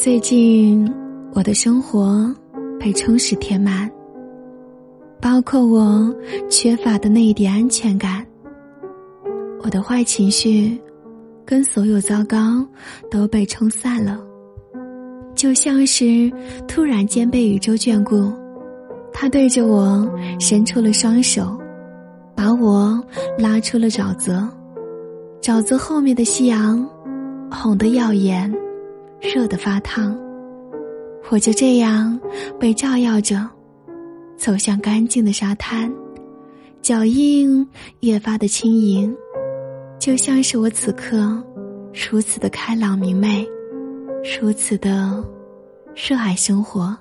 最近，我的生活被充实填满，包括我缺乏的那一点安全感。我的坏情绪，跟所有糟糕都被冲散了，就像是突然间被宇宙眷顾，他对着我伸出了双手，把我拉出了沼泽。沼泽后面的夕阳，红得耀眼。热得发烫，我就这样被照耀着，走向干净的沙滩，脚印越发的轻盈，就像是我此刻如此的开朗明媚，如此的热爱生活。